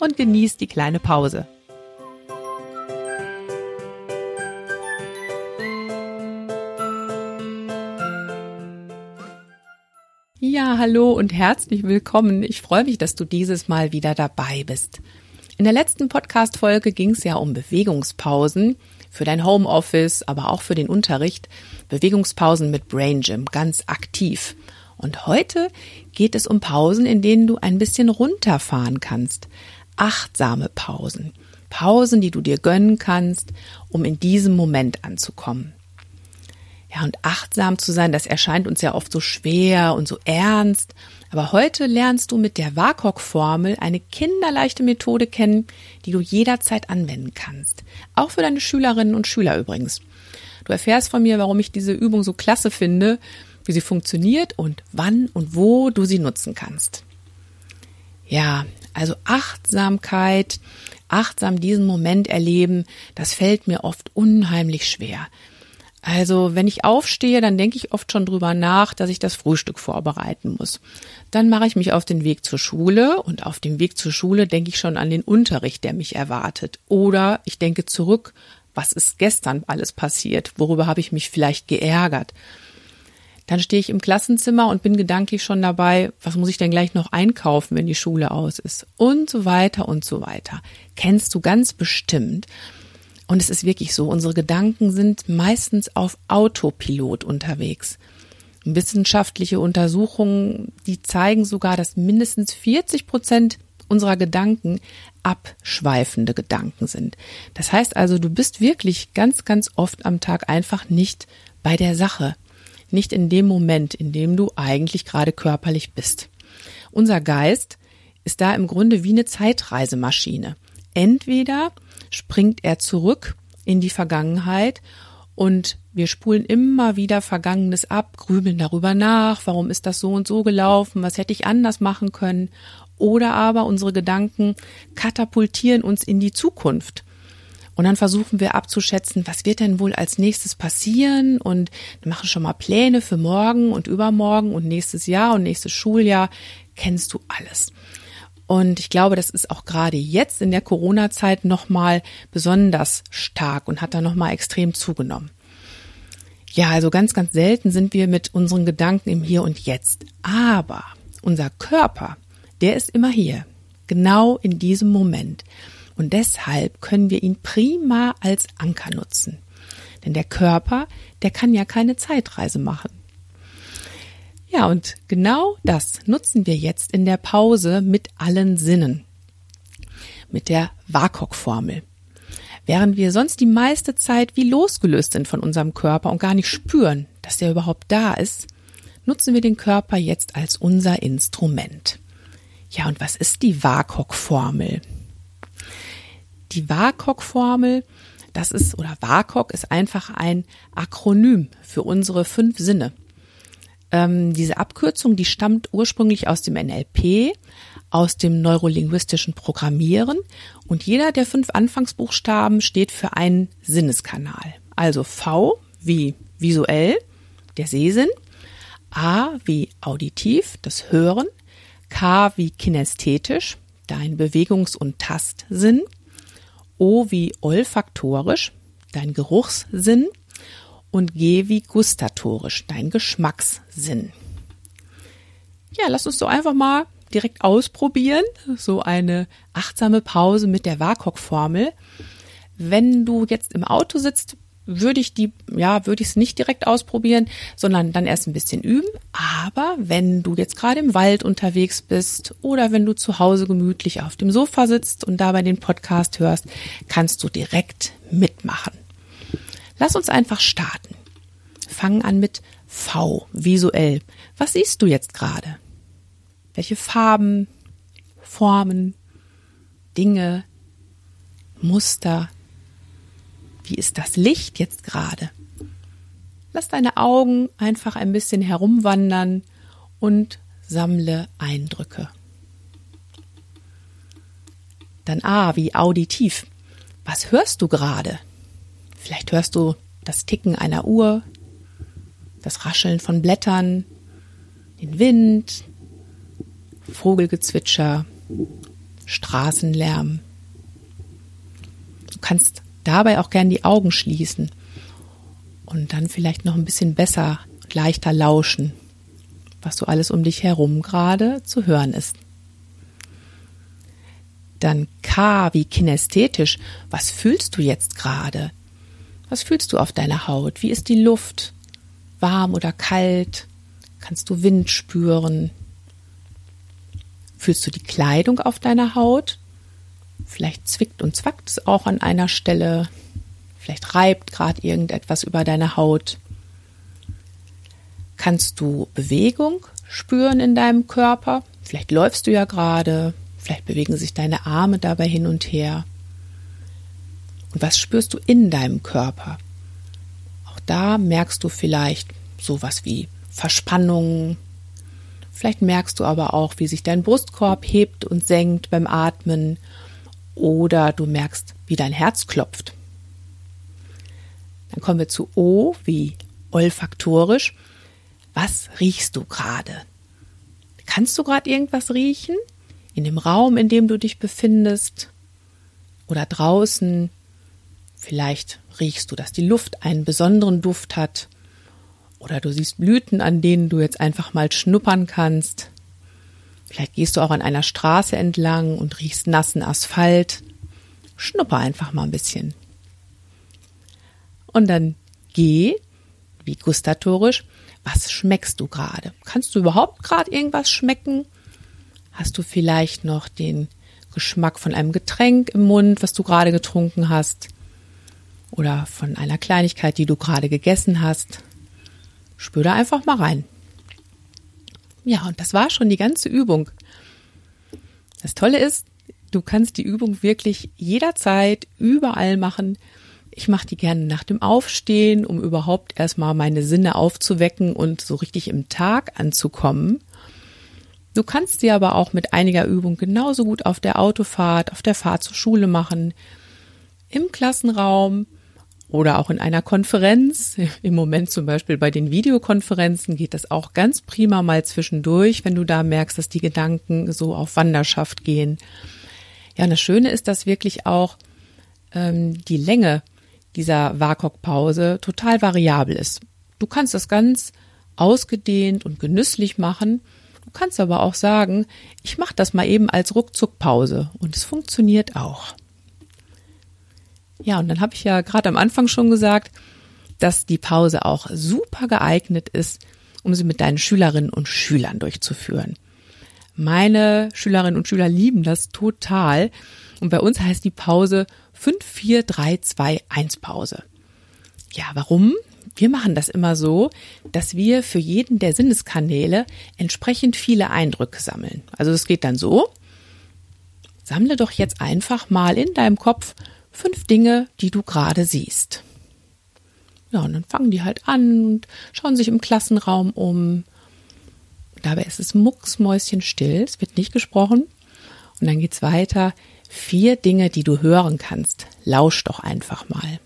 und genieß die kleine Pause. Ja, hallo und herzlich willkommen. Ich freue mich, dass du dieses Mal wieder dabei bist. In der letzten Podcast-Folge ging es ja um Bewegungspausen für dein Homeoffice, aber auch für den Unterricht. Bewegungspausen mit Brain Gym, ganz aktiv. Und heute geht es um Pausen, in denen du ein bisschen runterfahren kannst achtsame Pausen. Pausen, die du dir gönnen kannst, um in diesem Moment anzukommen. Ja, und achtsam zu sein, das erscheint uns ja oft so schwer und so ernst. Aber heute lernst du mit der WAKOK-Formel eine kinderleichte Methode kennen, die du jederzeit anwenden kannst. Auch für deine Schülerinnen und Schüler übrigens. Du erfährst von mir, warum ich diese Übung so klasse finde, wie sie funktioniert und wann und wo du sie nutzen kannst. Ja, also Achtsamkeit, achtsam diesen Moment erleben, das fällt mir oft unheimlich schwer. Also wenn ich aufstehe, dann denke ich oft schon drüber nach, dass ich das Frühstück vorbereiten muss. Dann mache ich mich auf den Weg zur Schule und auf dem Weg zur Schule denke ich schon an den Unterricht, der mich erwartet. Oder ich denke zurück, was ist gestern alles passiert? Worüber habe ich mich vielleicht geärgert? Dann stehe ich im Klassenzimmer und bin gedanklich schon dabei, was muss ich denn gleich noch einkaufen, wenn die Schule aus ist? Und so weiter und so weiter. Kennst du ganz bestimmt. Und es ist wirklich so, unsere Gedanken sind meistens auf Autopilot unterwegs. Wissenschaftliche Untersuchungen, die zeigen sogar, dass mindestens 40 Prozent unserer Gedanken abschweifende Gedanken sind. Das heißt also, du bist wirklich ganz, ganz oft am Tag einfach nicht bei der Sache nicht in dem Moment, in dem du eigentlich gerade körperlich bist. Unser Geist ist da im Grunde wie eine Zeitreisemaschine. Entweder springt er zurück in die Vergangenheit und wir spulen immer wieder Vergangenes ab, grübeln darüber nach, warum ist das so und so gelaufen, was hätte ich anders machen können, oder aber unsere Gedanken katapultieren uns in die Zukunft und dann versuchen wir abzuschätzen, was wird denn wohl als nächstes passieren und machen schon mal Pläne für morgen und übermorgen und nächstes Jahr und nächstes Schuljahr. Kennst du alles. Und ich glaube, das ist auch gerade jetzt in der Corona-Zeit nochmal besonders stark und hat da nochmal extrem zugenommen. Ja, also ganz, ganz selten sind wir mit unseren Gedanken im Hier und Jetzt. Aber unser Körper, der ist immer hier. Genau in diesem Moment. Und deshalb können wir ihn prima als Anker nutzen. Denn der Körper, der kann ja keine Zeitreise machen. Ja, und genau das nutzen wir jetzt in der Pause mit allen Sinnen. Mit der WAKOK-Formel. Während wir sonst die meiste Zeit wie losgelöst sind von unserem Körper und gar nicht spüren, dass der überhaupt da ist, nutzen wir den Körper jetzt als unser Instrument. Ja, und was ist die WAKOK-Formel? Die WAKOK-Formel, das ist, oder WAKOK ist einfach ein Akronym für unsere fünf Sinne. Ähm, diese Abkürzung, die stammt ursprünglich aus dem NLP, aus dem neurolinguistischen Programmieren und jeder der fünf Anfangsbuchstaben steht für einen Sinneskanal. Also V wie visuell, der Sehsinn, A wie auditiv, das Hören, K wie kinästhetisch, dein Bewegungs- und Tastsinn, O wie olfaktorisch, dein Geruchssinn und G wie gustatorisch, dein Geschmackssinn. Ja, lass uns doch einfach mal direkt ausprobieren, so eine achtsame Pause mit der WAKOK-Formel. Wenn du jetzt im Auto sitzt, würde ich die, ja, würde ich es nicht direkt ausprobieren, sondern dann erst ein bisschen üben. Aber wenn du jetzt gerade im Wald unterwegs bist oder wenn du zu Hause gemütlich auf dem Sofa sitzt und dabei den Podcast hörst, kannst du direkt mitmachen. Lass uns einfach starten. Fangen an mit V, visuell. Was siehst du jetzt gerade? Welche Farben, Formen, Dinge, Muster? Wie ist das Licht jetzt gerade? Lass deine Augen einfach ein bisschen herumwandern und sammle Eindrücke. Dann A wie auditiv. Was hörst du gerade? Vielleicht hörst du das Ticken einer Uhr, das Rascheln von Blättern, den Wind, Vogelgezwitscher, Straßenlärm. Du kannst dabei auch gern die Augen schließen und dann vielleicht noch ein bisschen besser und leichter lauschen, was so alles um dich herum gerade zu hören ist. Dann K wie kinästhetisch. Was fühlst du jetzt gerade? Was fühlst du auf deiner Haut? Wie ist die Luft? Warm oder kalt? Kannst du Wind spüren? Fühlst du die Kleidung auf deiner Haut? Vielleicht zwickt und zwackt es auch an einer Stelle. Vielleicht reibt gerade irgendetwas über deine Haut. Kannst du Bewegung spüren in deinem Körper? Vielleicht läufst du ja gerade. Vielleicht bewegen sich deine Arme dabei hin und her. Und was spürst du in deinem Körper? Auch da merkst du vielleicht sowas wie Verspannungen, Vielleicht merkst du aber auch, wie sich dein Brustkorb hebt und senkt beim Atmen oder du merkst, wie dein Herz klopft. Dann kommen wir zu O wie olfaktorisch. Was riechst du gerade? Kannst du gerade irgendwas riechen? In dem Raum, in dem du dich befindest? Oder draußen? Vielleicht riechst du, dass die Luft einen besonderen Duft hat oder du siehst Blüten, an denen du jetzt einfach mal schnuppern kannst. Vielleicht gehst du auch an einer Straße entlang und riechst nassen Asphalt. Schnupper einfach mal ein bisschen. Und dann geh, wie gustatorisch, was schmeckst du gerade? Kannst du überhaupt gerade irgendwas schmecken? Hast du vielleicht noch den Geschmack von einem Getränk im Mund, was du gerade getrunken hast? Oder von einer Kleinigkeit, die du gerade gegessen hast? Spür da einfach mal rein. Ja, und das war schon die ganze Übung. Das Tolle ist, du kannst die Übung wirklich jederzeit, überall machen. Ich mache die gerne nach dem Aufstehen, um überhaupt erstmal meine Sinne aufzuwecken und so richtig im Tag anzukommen. Du kannst sie aber auch mit einiger Übung genauso gut auf der Autofahrt, auf der Fahrt zur Schule machen, im Klassenraum, oder auch in einer Konferenz. Im Moment zum Beispiel bei den Videokonferenzen geht das auch ganz prima mal zwischendurch, wenn du da merkst, dass die Gedanken so auf Wanderschaft gehen. Ja, und das Schöne ist, dass wirklich auch ähm, die Länge dieser WAKOK-Pause total variabel ist. Du kannst das ganz ausgedehnt und genüsslich machen. Du kannst aber auch sagen, ich mache das mal eben als Ruckzuckpause und es funktioniert auch. Ja, und dann habe ich ja gerade am Anfang schon gesagt, dass die Pause auch super geeignet ist, um sie mit deinen Schülerinnen und Schülern durchzuführen. Meine Schülerinnen und Schüler lieben das total. Und bei uns heißt die Pause 54321 Pause. Ja, warum? Wir machen das immer so, dass wir für jeden der Sinneskanäle entsprechend viele Eindrücke sammeln. Also es geht dann so, sammle doch jetzt einfach mal in deinem Kopf fünf Dinge, die du gerade siehst. Ja, und dann fangen die halt an und schauen sich im Klassenraum um. Dabei ist es mucksmäuschenstill, es wird nicht gesprochen. Und dann geht's weiter. Vier Dinge, die du hören kannst. Lausch doch einfach mal.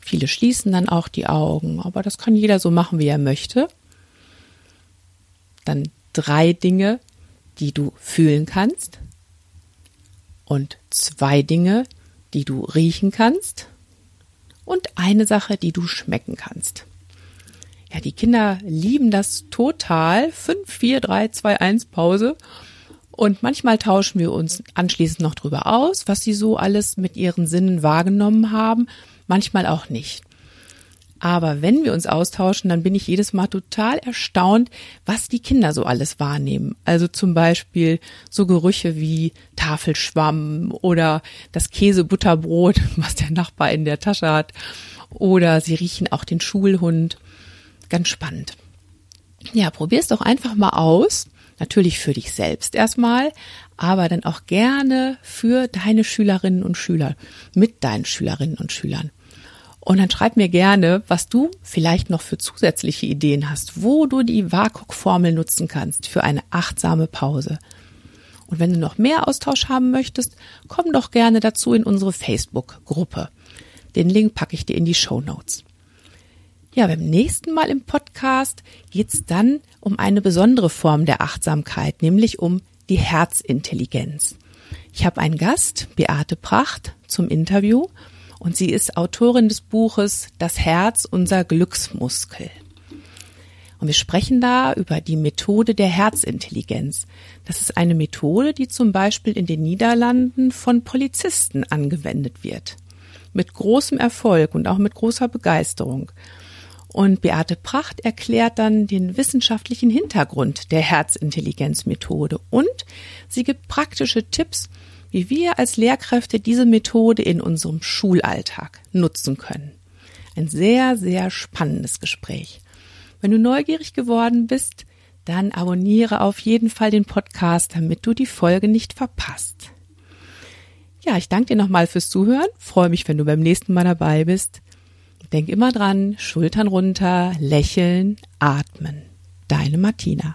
Viele schließen dann auch die Augen, aber das kann jeder so machen, wie er möchte. Dann drei Dinge, die du fühlen kannst und zwei Dinge, die du riechen kannst und eine Sache, die du schmecken kannst. Ja, die Kinder lieben das total. 5, 4, 3, 2, 1 Pause. Und manchmal tauschen wir uns anschließend noch drüber aus, was sie so alles mit ihren Sinnen wahrgenommen haben, manchmal auch nicht. Aber wenn wir uns austauschen, dann bin ich jedes Mal total erstaunt, was die Kinder so alles wahrnehmen. Also zum Beispiel so Gerüche wie Tafelschwamm oder das Käsebutterbrot, was der Nachbar in der Tasche hat. Oder sie riechen auch den Schulhund. Ganz spannend. Ja, probier's doch einfach mal aus. Natürlich für dich selbst erstmal, aber dann auch gerne für deine Schülerinnen und Schüler, mit deinen Schülerinnen und Schülern. Und dann schreib mir gerne, was du vielleicht noch für zusätzliche Ideen hast, wo du die WAKOK-Formel nutzen kannst für eine achtsame Pause. Und wenn du noch mehr Austausch haben möchtest, komm doch gerne dazu in unsere Facebook-Gruppe. Den Link packe ich dir in die Show Notes. Ja, beim nächsten Mal im Podcast geht's dann um eine besondere Form der Achtsamkeit, nämlich um die Herzintelligenz. Ich habe einen Gast, Beate Pracht, zum Interview und sie ist Autorin des Buches Das Herz, unser Glücksmuskel. Und wir sprechen da über die Methode der Herzintelligenz. Das ist eine Methode, die zum Beispiel in den Niederlanden von Polizisten angewendet wird. Mit großem Erfolg und auch mit großer Begeisterung. Und Beate Pracht erklärt dann den wissenschaftlichen Hintergrund der Herzintelligenzmethode und sie gibt praktische Tipps, wie wir als Lehrkräfte diese Methode in unserem Schulalltag nutzen können. Ein sehr, sehr spannendes Gespräch. Wenn du neugierig geworden bist, dann abonniere auf jeden Fall den Podcast, damit du die Folge nicht verpasst. Ja, ich danke dir nochmal fürs Zuhören, freue mich, wenn du beim nächsten Mal dabei bist. Denk immer dran, Schultern runter, lächeln, atmen. Deine Martina.